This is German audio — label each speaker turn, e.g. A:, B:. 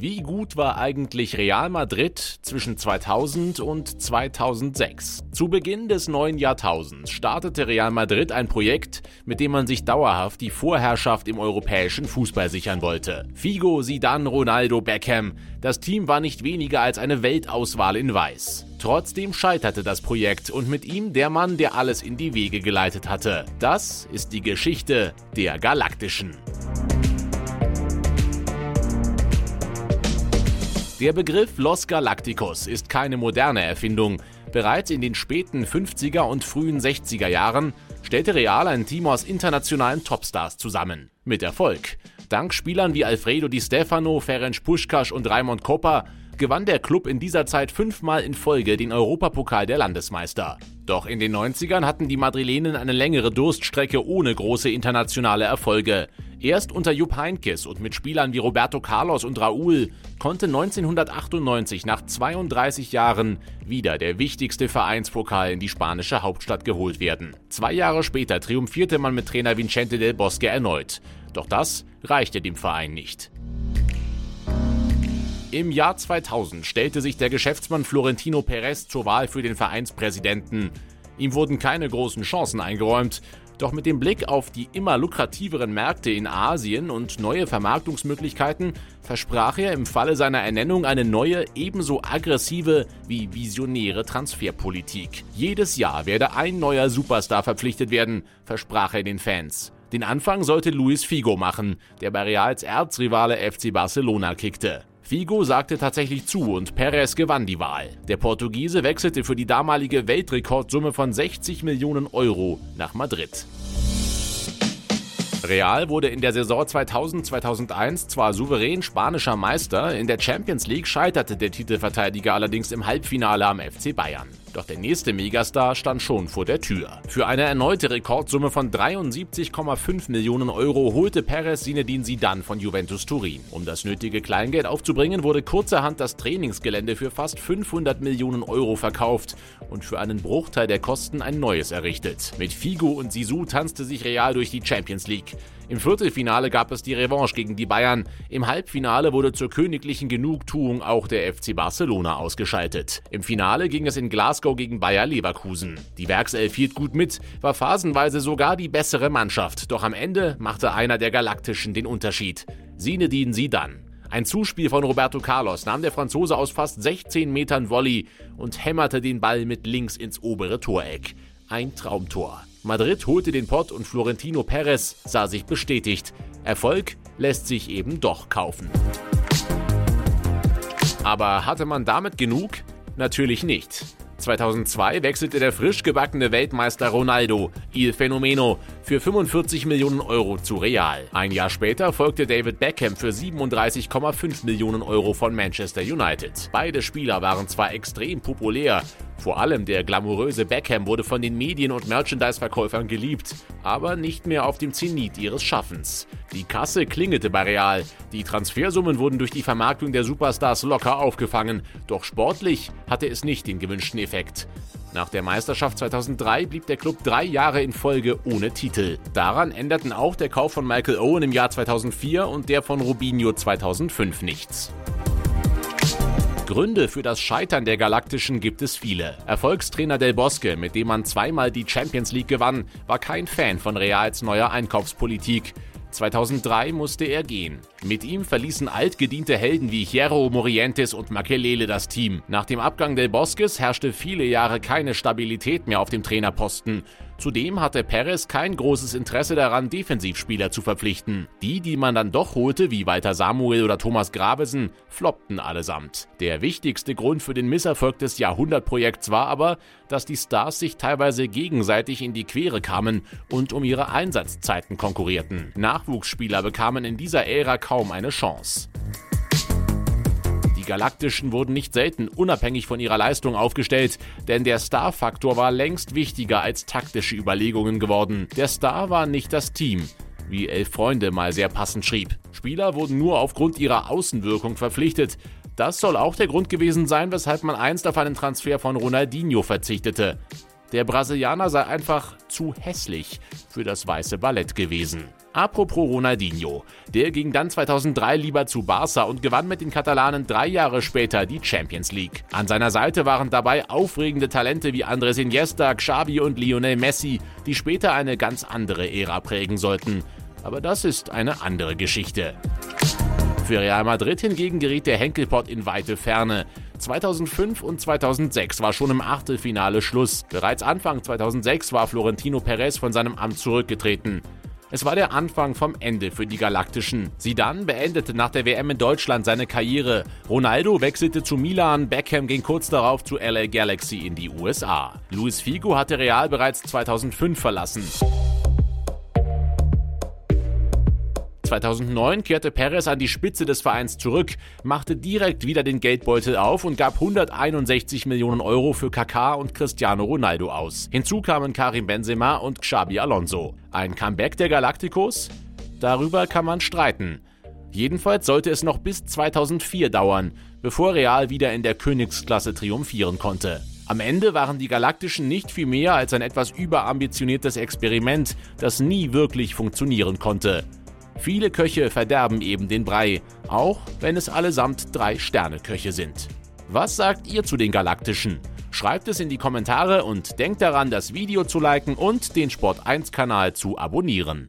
A: Wie gut war eigentlich Real Madrid zwischen 2000 und 2006? Zu Beginn des neuen Jahrtausends startete Real Madrid ein Projekt, mit dem man sich dauerhaft die Vorherrschaft im europäischen Fußball sichern wollte. Figo, Zidane, Ronaldo, Beckham. Das Team war nicht weniger als eine Weltauswahl in Weiß. Trotzdem scheiterte das Projekt und mit ihm der Mann, der alles in die Wege geleitet hatte. Das ist die Geschichte der Galaktischen. Der Begriff Los Galacticos ist keine moderne Erfindung. Bereits in den späten 50er und frühen 60er Jahren stellte Real ein Team aus internationalen Topstars zusammen. Mit Erfolg. Dank Spielern wie Alfredo Di Stefano, Ferenc Puschkasch und Raimond Kopa gewann der Club in dieser Zeit fünfmal in Folge den Europapokal der Landesmeister. Doch in den 90ern hatten die Madrilenen eine längere Durststrecke ohne große internationale Erfolge. Erst unter Jupp Heynckes und mit Spielern wie Roberto Carlos und Raúl konnte 1998 nach 32 Jahren wieder der wichtigste Vereinspokal in die spanische Hauptstadt geholt werden. Zwei Jahre später triumphierte man mit Trainer Vicente del Bosque erneut. Doch das reichte dem Verein nicht. Im Jahr 2000 stellte sich der Geschäftsmann Florentino Perez zur Wahl für den Vereinspräsidenten. Ihm wurden keine großen Chancen eingeräumt, doch mit dem Blick auf die immer lukrativeren Märkte in Asien und neue Vermarktungsmöglichkeiten versprach er im Falle seiner Ernennung eine neue, ebenso aggressive wie visionäre Transferpolitik. Jedes Jahr werde ein neuer Superstar verpflichtet werden, versprach er den Fans. Den Anfang sollte Luis Figo machen, der bei Reals Erzrivale FC Barcelona kickte. Figo sagte tatsächlich zu und Perez gewann die Wahl. Der Portugiese wechselte für die damalige Weltrekordsumme von 60 Millionen Euro nach Madrid. Real wurde in der Saison 2000-2001 zwar souverän spanischer Meister, in der Champions League scheiterte der Titelverteidiger allerdings im Halbfinale am FC Bayern. Doch der nächste Megastar stand schon vor der Tür. Für eine erneute Rekordsumme von 73,5 Millionen Euro holte Perez Zinedine Zidane von Juventus Turin. Um das nötige Kleingeld aufzubringen, wurde kurzerhand das Trainingsgelände für fast 500 Millionen Euro verkauft und für einen Bruchteil der Kosten ein neues errichtet. Mit Figo und Sisu tanzte sich Real durch die Champions League. Im Viertelfinale gab es die Revanche gegen die Bayern. Im Halbfinale wurde zur königlichen Genugtuung auch der FC Barcelona ausgeschaltet. Im Finale ging es in Glasgow gegen Bayer Leverkusen. Die Werkself hielt gut mit, war phasenweise sogar die bessere Mannschaft, doch am Ende machte einer der Galaktischen den Unterschied. Sinedin Sidan. Ein Zuspiel von Roberto Carlos nahm der Franzose aus fast 16 Metern Volley und hämmerte den Ball mit links ins obere Toreck. Ein Traumtor. Madrid holte den Pott und Florentino Perez sah sich bestätigt. Erfolg lässt sich eben doch kaufen. Aber hatte man damit genug? Natürlich nicht. 2002 wechselte der frisch gebackene Weltmeister Ronaldo, Il Fenomeno, für 45 Millionen Euro zu Real. Ein Jahr später folgte David Beckham für 37,5 Millionen Euro von Manchester United. Beide Spieler waren zwar extrem populär, vor allem der glamouröse Beckham wurde von den Medien- und Merchandise-Verkäufern geliebt, aber nicht mehr auf dem Zenit ihres Schaffens. Die Kasse klingelte bei Real, die Transfersummen wurden durch die Vermarktung der Superstars locker aufgefangen, doch sportlich hatte es nicht den gewünschten Effekt. Nach der Meisterschaft 2003 blieb der Club drei Jahre in Folge ohne Titel. Daran änderten auch der Kauf von Michael Owen im Jahr 2004 und der von Rubinho 2005 nichts. Gründe für das Scheitern der Galaktischen gibt es viele. Erfolgstrainer Del Bosque, mit dem man zweimal die Champions League gewann, war kein Fan von Reals neuer Einkaufspolitik. 2003 musste er gehen. Mit ihm verließen altgediente Helden wie Hierro, Morientes und Makelele das Team. Nach dem Abgang Del Bosques herrschte viele Jahre keine Stabilität mehr auf dem Trainerposten. Zudem hatte Perez kein großes Interesse daran, Defensivspieler zu verpflichten. Die, die man dann doch holte, wie Walter Samuel oder Thomas Gravesen, floppten allesamt. Der wichtigste Grund für den Misserfolg des Jahrhundertprojekts war aber, dass die Stars sich teilweise gegenseitig in die Quere kamen und um ihre Einsatzzeiten konkurrierten. Nachwuchsspieler bekamen in dieser Ära kaum eine Chance. Galaktischen wurden nicht selten unabhängig von ihrer Leistung aufgestellt, denn der Star-Faktor war längst wichtiger als taktische Überlegungen geworden. Der Star war nicht das Team, wie Elf Freunde mal sehr passend schrieb. Spieler wurden nur aufgrund ihrer Außenwirkung verpflichtet. Das soll auch der Grund gewesen sein, weshalb man einst auf einen Transfer von Ronaldinho verzichtete. Der Brasilianer sei einfach zu hässlich für das weiße Ballett gewesen. Apropos Ronaldinho. Der ging dann 2003 lieber zu Barca und gewann mit den Katalanen drei Jahre später die Champions League. An seiner Seite waren dabei aufregende Talente wie Andres Iniesta, Xavi und Lionel Messi, die später eine ganz andere Ära prägen sollten. Aber das ist eine andere Geschichte. Für Real Madrid hingegen geriet der Henkelpott in weite Ferne. 2005 und 2006 war schon im Achtelfinale Schluss. Bereits Anfang 2006 war Florentino Perez von seinem Amt zurückgetreten. Es war der Anfang vom Ende für die Galaktischen. Zidane beendete nach der WM in Deutschland seine Karriere. Ronaldo wechselte zu Milan, Beckham ging kurz darauf zu LA Galaxy in die USA. Luis Figo hatte Real bereits 2005 verlassen. 2009 kehrte Perez an die Spitze des Vereins zurück, machte direkt wieder den Geldbeutel auf und gab 161 Millionen Euro für Kaká und Cristiano Ronaldo aus. Hinzu kamen Karim Benzema und Xabi Alonso. Ein Comeback der Galacticos? Darüber kann man streiten. Jedenfalls sollte es noch bis 2004 dauern, bevor Real wieder in der Königsklasse triumphieren konnte. Am Ende waren die Galaktischen nicht viel mehr als ein etwas überambitioniertes Experiment, das nie wirklich funktionieren konnte. Viele Köche verderben eben den Brei, auch wenn es allesamt drei Sterne-Köche sind. Was sagt ihr zu den Galaktischen? Schreibt es in die Kommentare und denkt daran, das Video zu liken und den Sport1-Kanal zu abonnieren.